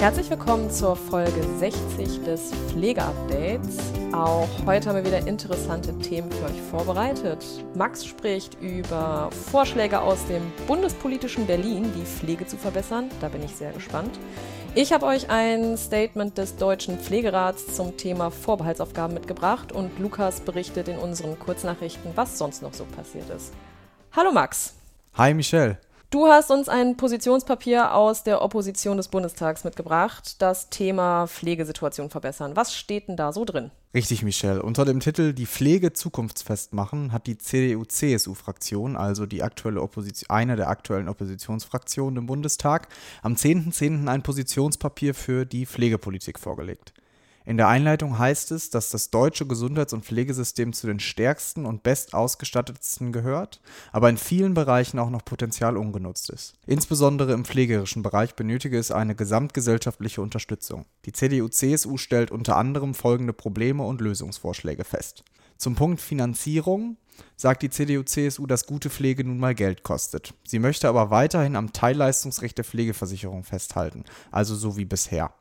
Herzlich willkommen zur Folge 60 des Pflegeupdates. Auch heute haben wir wieder interessante Themen für euch vorbereitet. Max spricht über Vorschläge aus dem bundespolitischen Berlin, die Pflege zu verbessern. Da bin ich sehr gespannt. Ich habe euch ein Statement des Deutschen Pflegerats zum Thema Vorbehaltsaufgaben mitgebracht und Lukas berichtet in unseren Kurznachrichten, was sonst noch so passiert ist. Hallo Max. Hi Michelle. Du hast uns ein Positionspapier aus der Opposition des Bundestags mitgebracht, das Thema Pflegesituation verbessern. Was steht denn da so drin? Richtig, Michelle. Unter dem Titel Die Pflege zukunftsfest machen hat die CDU-CSU-Fraktion, also die aktuelle Opposition, eine der aktuellen Oppositionsfraktionen im Bundestag, am 10.10. .10. ein Positionspapier für die Pflegepolitik vorgelegt. In der Einleitung heißt es, dass das deutsche Gesundheits- und Pflegesystem zu den stärksten und bestausgestattetsten gehört, aber in vielen Bereichen auch noch Potenzial ungenutzt ist. Insbesondere im pflegerischen Bereich benötige es eine gesamtgesellschaftliche Unterstützung. Die CDU-CSU stellt unter anderem folgende Probleme und Lösungsvorschläge fest. Zum Punkt Finanzierung sagt die CDU-CSU, dass gute Pflege nun mal Geld kostet. Sie möchte aber weiterhin am Teilleistungsrecht der Pflegeversicherung festhalten, also so wie bisher.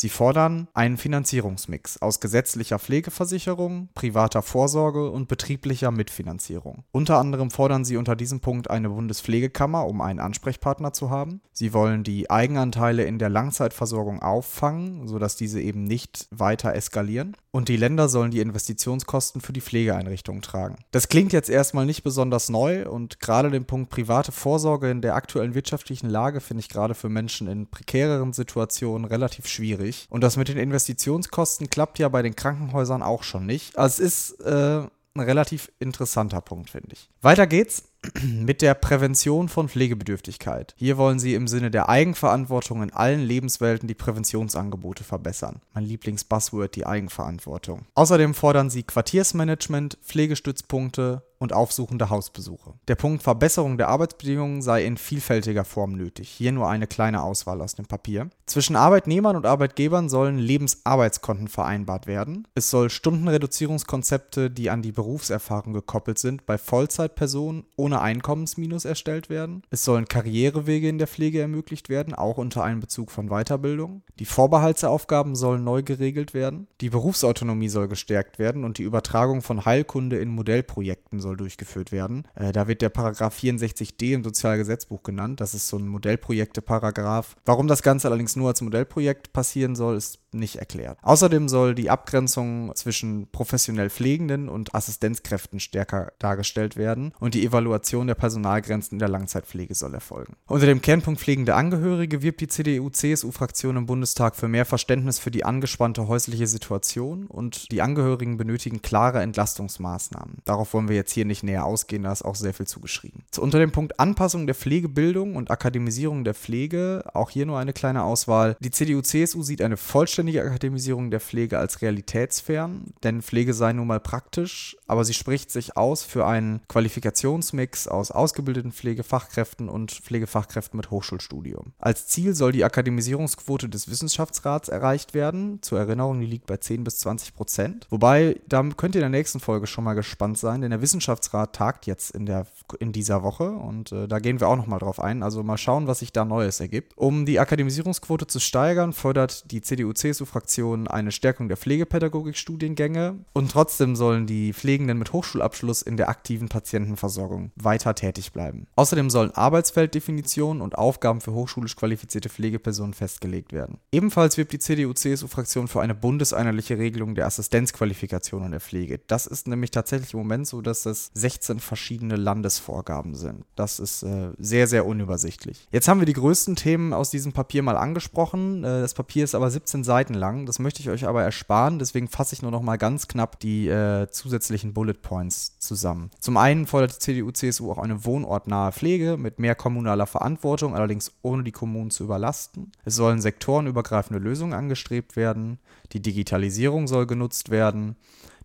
Sie fordern einen Finanzierungsmix aus gesetzlicher Pflegeversicherung, privater Vorsorge und betrieblicher Mitfinanzierung. Unter anderem fordern sie unter diesem Punkt eine Bundespflegekammer, um einen Ansprechpartner zu haben. Sie wollen die Eigenanteile in der Langzeitversorgung auffangen, sodass diese eben nicht weiter eskalieren. Und die Länder sollen die Investitionskosten für die Pflegeeinrichtungen tragen. Das klingt jetzt erstmal nicht besonders neu und gerade den Punkt private Vorsorge in der aktuellen wirtschaftlichen Lage finde ich gerade für Menschen in prekäreren Situationen relativ schwierig. Und das mit den Investitionskosten klappt ja bei den Krankenhäusern auch schon nicht. Also es ist äh, ein relativ interessanter Punkt, finde ich. Weiter geht's mit der Prävention von Pflegebedürftigkeit. Hier wollen sie im Sinne der Eigenverantwortung in allen Lebenswelten die Präventionsangebote verbessern. Mein Lieblingsbuzzword, die Eigenverantwortung. Außerdem fordern sie Quartiersmanagement, Pflegestützpunkte, und aufsuchende Hausbesuche. Der Punkt Verbesserung der Arbeitsbedingungen sei in vielfältiger Form nötig. Hier nur eine kleine Auswahl aus dem Papier. Zwischen Arbeitnehmern und Arbeitgebern sollen Lebensarbeitskonten vereinbart werden. Es soll Stundenreduzierungskonzepte, die an die Berufserfahrung gekoppelt sind, bei Vollzeitpersonen ohne Einkommensminus erstellt werden. Es sollen Karrierewege in der Pflege ermöglicht werden, auch unter Einbezug von Weiterbildung. Die Vorbehaltsaufgaben sollen neu geregelt werden. Die Berufsautonomie soll gestärkt werden und die Übertragung von Heilkunde in Modellprojekten soll durchgeführt werden. Äh, da wird der Paragraph 64d im Sozialgesetzbuch genannt. Das ist so ein Modellprojekte-Paragraph. Warum das Ganze allerdings nur als Modellprojekt passieren soll, ist nicht erklärt. Außerdem soll die Abgrenzung zwischen professionell Pflegenden und Assistenzkräften stärker dargestellt werden und die Evaluation der Personalgrenzen in der Langzeitpflege soll erfolgen. Unter dem Kernpunkt pflegende Angehörige wirbt die CDU-CSU-Fraktion im Bundestag für mehr Verständnis für die angespannte häusliche Situation und die Angehörigen benötigen klare Entlastungsmaßnahmen. Darauf wollen wir jetzt hier nicht näher ausgehen, da ist auch sehr viel zugeschrieben. Zu unter dem Punkt Anpassung der Pflegebildung und Akademisierung der Pflege, auch hier nur eine kleine Auswahl. Die CDU-CSU sieht eine vollständige vollständige Akademisierung der Pflege als realitätsfern, denn Pflege sei nun mal praktisch, aber sie spricht sich aus für einen Qualifikationsmix aus ausgebildeten Pflegefachkräften und Pflegefachkräften mit Hochschulstudium. Als Ziel soll die Akademisierungsquote des Wissenschaftsrats erreicht werden. Zur Erinnerung, die liegt bei 10 bis 20 Prozent. Wobei, da könnt ihr in der nächsten Folge schon mal gespannt sein, denn der Wissenschaftsrat tagt jetzt in, der, in dieser Woche und äh, da gehen wir auch nochmal drauf ein. Also mal schauen, was sich da Neues ergibt. Um die Akademisierungsquote zu steigern, fördert die CDU-CSU CDU-CSU-Fraktion eine Stärkung der Pflegepädagogik-Studiengänge und trotzdem sollen die Pflegenden mit Hochschulabschluss in der aktiven Patientenversorgung weiter tätig bleiben. Außerdem sollen Arbeitsfelddefinitionen und Aufgaben für hochschulisch qualifizierte Pflegepersonen festgelegt werden. Ebenfalls wirbt die CDU-CSU-Fraktion für eine bundeseinheitliche Regelung der Assistenzqualifikationen der Pflege. Das ist nämlich tatsächlich im Moment so, dass es 16 verschiedene Landesvorgaben sind. Das ist äh, sehr, sehr unübersichtlich. Jetzt haben wir die größten Themen aus diesem Papier mal angesprochen. Äh, das Papier ist aber 17 Seiten lang. Das möchte ich euch aber ersparen. Deswegen fasse ich nur noch mal ganz knapp die äh, zusätzlichen Bullet Points zusammen. Zum einen fordert die CDU-CSU auch eine wohnortnahe Pflege mit mehr kommunaler Verantwortung, allerdings ohne die Kommunen zu überlasten. Es sollen sektorenübergreifende Lösungen angestrebt werden. Die Digitalisierung soll genutzt werden.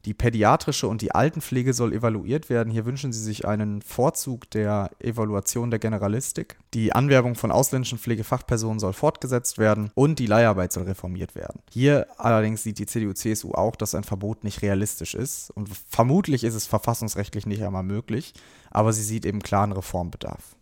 Die pädiatrische und die Altenpflege soll evaluiert werden. Hier wünschen sie sich einen Vorzug der Evaluation der Generalistik. Die Anwerbung von ausländischen Pflegefachpersonen soll fortgesetzt werden und die Leiharbeit soll reformiert werden. Hier allerdings sieht die CDU-CSU auch, dass ein Verbot nicht realistisch ist und vermutlich ist es verfassungsrechtlich nicht einmal möglich, aber sie sieht eben klaren Reformbedarf.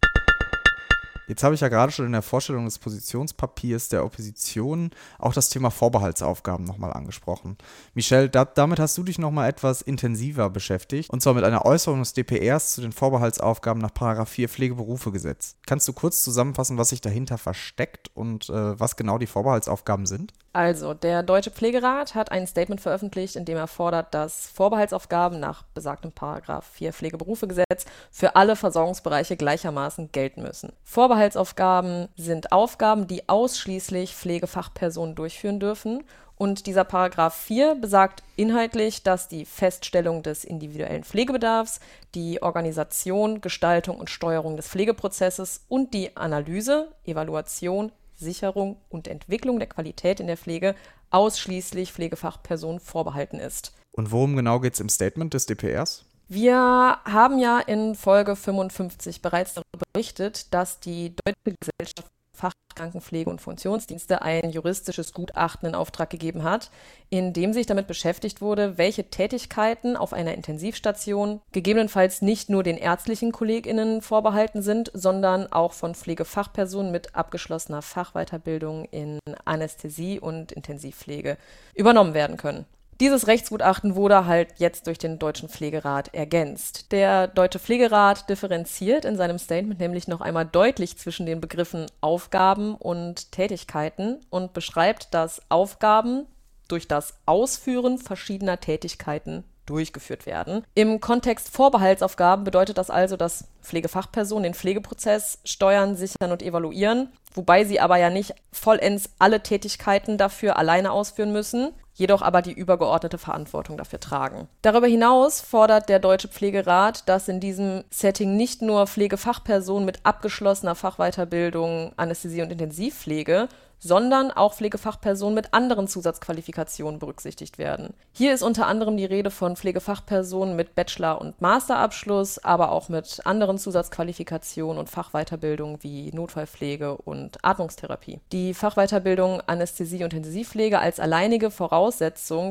Jetzt habe ich ja gerade schon in der Vorstellung des Positionspapiers der Opposition auch das Thema Vorbehaltsaufgaben nochmal angesprochen. Michelle, da, damit hast du dich nochmal etwas intensiver beschäftigt und zwar mit einer Äußerung des DPRs zu den Vorbehaltsaufgaben nach 4 Pflegeberufegesetz. Kannst du kurz zusammenfassen, was sich dahinter versteckt und äh, was genau die Vorbehaltsaufgaben sind? Also, der Deutsche Pflegerat hat ein Statement veröffentlicht, in dem er fordert, dass Vorbehaltsaufgaben nach besagtem Paragraph 4 Pflegeberufegesetz für alle Versorgungsbereiche gleichermaßen gelten müssen. Vorbehaltsaufgaben sind Aufgaben, die ausschließlich Pflegefachpersonen durchführen dürfen. Und dieser Paragraph 4 besagt inhaltlich, dass die Feststellung des individuellen Pflegebedarfs, die Organisation, Gestaltung und Steuerung des Pflegeprozesses und die Analyse, Evaluation, Sicherung und Entwicklung der Qualität in der Pflege ausschließlich Pflegefachpersonen vorbehalten ist. Und worum genau geht es im Statement des DPRs? Wir haben ja in Folge 55 bereits darüber berichtet, dass die Deutsche Gesellschaft Fachkrankenpflege und Funktionsdienste ein juristisches Gutachten in Auftrag gegeben hat, in dem sich damit beschäftigt wurde, welche Tätigkeiten auf einer Intensivstation gegebenenfalls nicht nur den ärztlichen KollegInnen vorbehalten sind, sondern auch von Pflegefachpersonen mit abgeschlossener Fachweiterbildung in Anästhesie und Intensivpflege übernommen werden können. Dieses Rechtsgutachten wurde halt jetzt durch den Deutschen Pflegerat ergänzt. Der Deutsche Pflegerat differenziert in seinem Statement nämlich noch einmal deutlich zwischen den Begriffen Aufgaben und Tätigkeiten und beschreibt, dass Aufgaben durch das Ausführen verschiedener Tätigkeiten durchgeführt werden. Im Kontext Vorbehaltsaufgaben bedeutet das also, dass Pflegefachpersonen den Pflegeprozess steuern, sichern und evaluieren, wobei sie aber ja nicht vollends alle Tätigkeiten dafür alleine ausführen müssen jedoch aber die übergeordnete Verantwortung dafür tragen. Darüber hinaus fordert der Deutsche Pflegerat, dass in diesem Setting nicht nur Pflegefachpersonen mit abgeschlossener Fachweiterbildung Anästhesie und Intensivpflege, sondern auch Pflegefachpersonen mit anderen Zusatzqualifikationen berücksichtigt werden. Hier ist unter anderem die Rede von Pflegefachpersonen mit Bachelor- und Masterabschluss, aber auch mit anderen Zusatzqualifikationen und Fachweiterbildung wie Notfallpflege und Atmungstherapie. Die Fachweiterbildung Anästhesie und Intensivpflege als alleinige Voraussetzung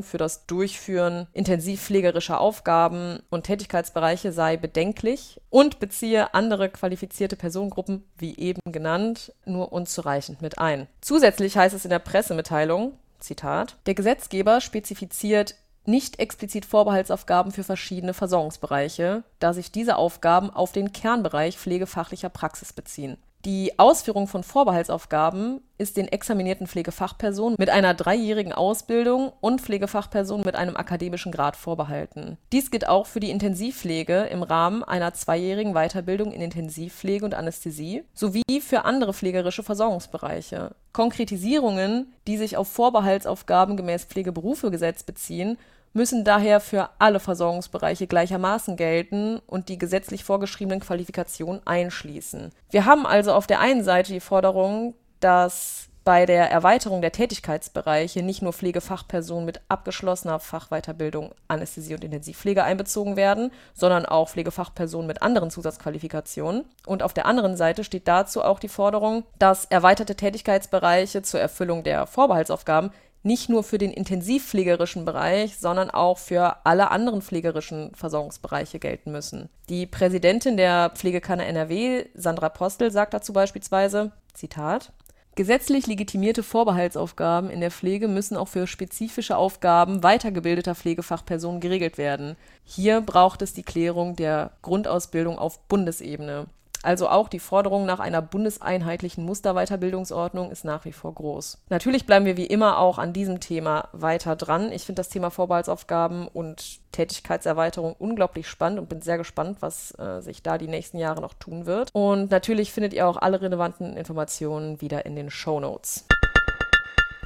für das Durchführen intensivpflegerischer Aufgaben und Tätigkeitsbereiche sei bedenklich und beziehe andere qualifizierte Personengruppen, wie eben genannt, nur unzureichend mit ein. Zusätzlich heißt es in der Pressemitteilung, Zitat, der Gesetzgeber spezifiziert nicht explizit Vorbehaltsaufgaben für verschiedene Versorgungsbereiche, da sich diese Aufgaben auf den Kernbereich pflegefachlicher Praxis beziehen. Die Ausführung von Vorbehaltsaufgaben ist den examinierten Pflegefachpersonen mit einer dreijährigen Ausbildung und Pflegefachpersonen mit einem akademischen Grad vorbehalten. Dies gilt auch für die Intensivpflege im Rahmen einer zweijährigen Weiterbildung in Intensivpflege und Anästhesie sowie für andere pflegerische Versorgungsbereiche. Konkretisierungen, die sich auf Vorbehaltsaufgaben gemäß Pflegeberufegesetz beziehen, müssen daher für alle Versorgungsbereiche gleichermaßen gelten und die gesetzlich vorgeschriebenen Qualifikationen einschließen. Wir haben also auf der einen Seite die Forderung, dass bei der Erweiterung der Tätigkeitsbereiche nicht nur Pflegefachpersonen mit abgeschlossener Fachweiterbildung Anästhesie und Intensivpflege einbezogen werden, sondern auch Pflegefachpersonen mit anderen Zusatzqualifikationen. Und auf der anderen Seite steht dazu auch die Forderung, dass erweiterte Tätigkeitsbereiche zur Erfüllung der Vorbehaltsaufgaben nicht nur für den intensivpflegerischen Bereich, sondern auch für alle anderen pflegerischen Versorgungsbereiche gelten müssen. Die Präsidentin der Pflegekammer NRW, Sandra Postel, sagt dazu beispielsweise, Zitat, Gesetzlich legitimierte Vorbehaltsaufgaben in der Pflege müssen auch für spezifische Aufgaben weitergebildeter Pflegefachpersonen geregelt werden. Hier braucht es die Klärung der Grundausbildung auf Bundesebene. Also auch die Forderung nach einer bundeseinheitlichen Musterweiterbildungsordnung ist nach wie vor groß. Natürlich bleiben wir wie immer auch an diesem Thema weiter dran. Ich finde das Thema Vorbehaltsaufgaben und Tätigkeitserweiterung unglaublich spannend und bin sehr gespannt, was äh, sich da die nächsten Jahre noch tun wird. Und natürlich findet ihr auch alle relevanten Informationen wieder in den Show Notes.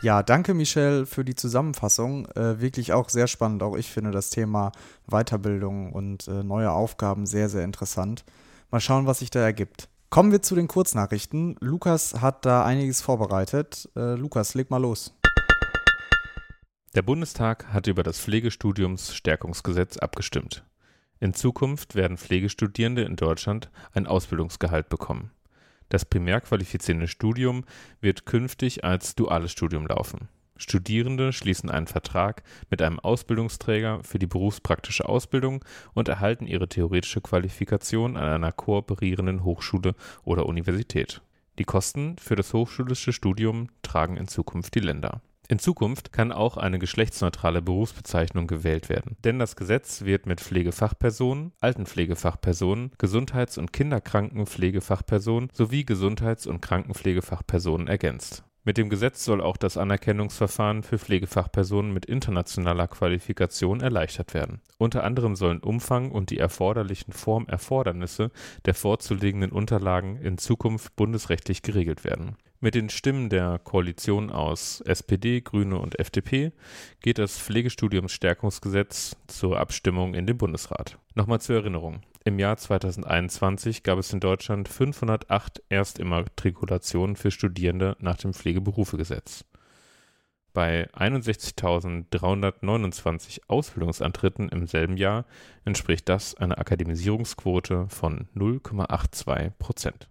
Ja, danke Michelle für die Zusammenfassung. Äh, wirklich auch sehr spannend. Auch ich finde das Thema Weiterbildung und äh, neue Aufgaben sehr, sehr interessant. Mal schauen, was sich da ergibt. Kommen wir zu den Kurznachrichten. Lukas hat da einiges vorbereitet. Äh, Lukas, leg mal los. Der Bundestag hat über das Pflegestudiumsstärkungsgesetz abgestimmt. In Zukunft werden Pflegestudierende in Deutschland ein Ausbildungsgehalt bekommen. Das primär qualifizierende Studium wird künftig als duales Studium laufen. Studierende schließen einen Vertrag mit einem Ausbildungsträger für die berufspraktische Ausbildung und erhalten ihre theoretische Qualifikation an einer kooperierenden Hochschule oder Universität. Die Kosten für das hochschulische Studium tragen in Zukunft die Länder. In Zukunft kann auch eine geschlechtsneutrale Berufsbezeichnung gewählt werden, denn das Gesetz wird mit Pflegefachpersonen, Altenpflegefachpersonen, Gesundheits- und Kinderkrankenpflegefachpersonen sowie Gesundheits- und Krankenpflegefachpersonen ergänzt. Mit dem Gesetz soll auch das Anerkennungsverfahren für Pflegefachpersonen mit internationaler Qualifikation erleichtert werden. Unter anderem sollen Umfang und die erforderlichen Formerfordernisse der vorzulegenden Unterlagen in Zukunft bundesrechtlich geregelt werden. Mit den Stimmen der Koalition aus SPD, Grüne und FDP geht das Pflegestudiumsstärkungsgesetz zur Abstimmung in den Bundesrat. Nochmal zur Erinnerung. Im Jahr 2021 gab es in Deutschland 508 Erstimmatrikulationen für Studierende nach dem Pflegeberufegesetz. Bei 61.329 Ausbildungsantritten im selben Jahr entspricht das einer Akademisierungsquote von 0,82 Prozent.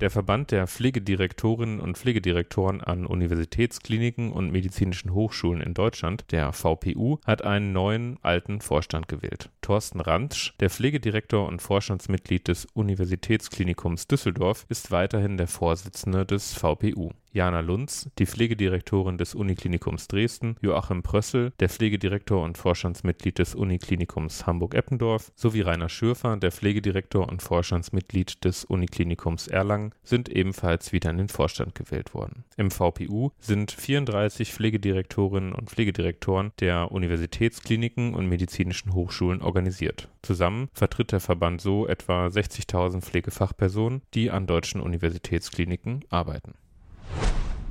Der Verband der Pflegedirektorinnen und Pflegedirektoren an Universitätskliniken und medizinischen Hochschulen in Deutschland, der VPU, hat einen neuen alten Vorstand gewählt. Thorsten Rantsch, der Pflegedirektor und Vorstandsmitglied des Universitätsklinikums Düsseldorf, ist weiterhin der Vorsitzende des VPU. Jana Lunz, die Pflegedirektorin des Uniklinikums Dresden, Joachim Prössel, der Pflegedirektor und Vorstandsmitglied des Uniklinikums Hamburg-Eppendorf, sowie Rainer Schürfer, der Pflegedirektor und Vorstandsmitglied des Uniklinikums Erlangen, sind ebenfalls wieder in den Vorstand gewählt worden. Im VPU sind 34 Pflegedirektorinnen und Pflegedirektoren der Universitätskliniken und medizinischen Hochschulen organisiert. Zusammen vertritt der Verband so etwa 60.000 Pflegefachpersonen, die an deutschen Universitätskliniken arbeiten.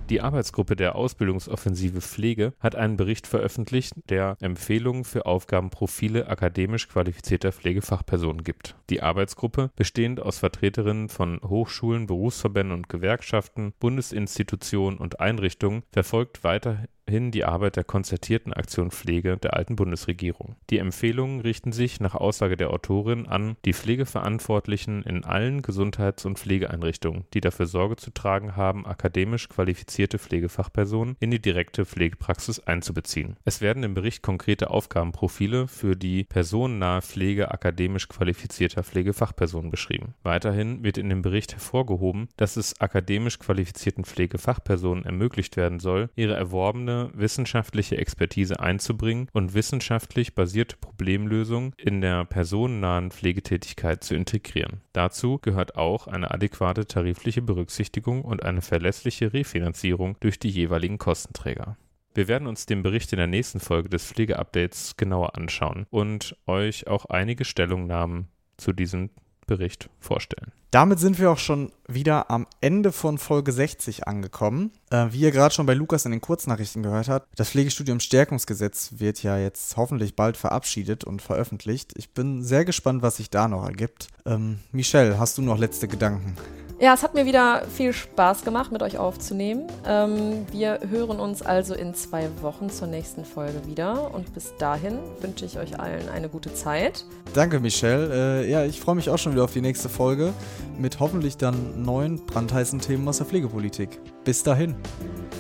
Die Arbeitsgruppe der Ausbildungsoffensive Pflege hat einen Bericht veröffentlicht, der Empfehlungen für Aufgabenprofile akademisch qualifizierter Pflegefachpersonen gibt. Die Arbeitsgruppe, bestehend aus Vertreterinnen von Hochschulen, Berufsverbänden und Gewerkschaften, Bundesinstitutionen und Einrichtungen, verfolgt weiter hin die Arbeit der konzertierten Aktion Pflege der alten Bundesregierung. Die Empfehlungen richten sich nach Aussage der Autorin an die Pflegeverantwortlichen in allen Gesundheits- und Pflegeeinrichtungen, die dafür Sorge zu tragen haben, akademisch qualifizierte Pflegefachpersonen in die direkte Pflegepraxis einzubeziehen. Es werden im Bericht konkrete Aufgabenprofile für die personennahe Pflege akademisch qualifizierter Pflegefachpersonen beschrieben. Weiterhin wird in dem Bericht hervorgehoben, dass es akademisch qualifizierten Pflegefachpersonen ermöglicht werden soll, ihre erworbene eigene wissenschaftliche Expertise einzubringen und wissenschaftlich basierte Problemlösungen in der personennahen Pflegetätigkeit zu integrieren. Dazu gehört auch eine adäquate tarifliche Berücksichtigung und eine verlässliche Refinanzierung durch die jeweiligen Kostenträger. Wir werden uns den Bericht in der nächsten Folge des Pflegeupdates genauer anschauen und euch auch einige Stellungnahmen zu diesem Bericht vorstellen. Damit sind wir auch schon wieder am Ende von Folge 60 angekommen. Äh, wie ihr gerade schon bei Lukas in den Kurznachrichten gehört habt, das Pflegestudium Stärkungsgesetz wird ja jetzt hoffentlich bald verabschiedet und veröffentlicht. Ich bin sehr gespannt, was sich da noch ergibt. Ähm, Michelle, hast du noch letzte Gedanken? Ja, es hat mir wieder viel Spaß gemacht, mit euch aufzunehmen. Ähm, wir hören uns also in zwei Wochen zur nächsten Folge wieder. Und bis dahin wünsche ich euch allen eine gute Zeit. Danke, Michelle. Äh, ja, ich freue mich auch schon wieder auf die nächste Folge mit hoffentlich dann neuen brandheißen Themen aus der Pflegepolitik. Bis dahin.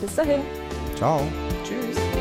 Bis dahin. Ciao. Tschüss.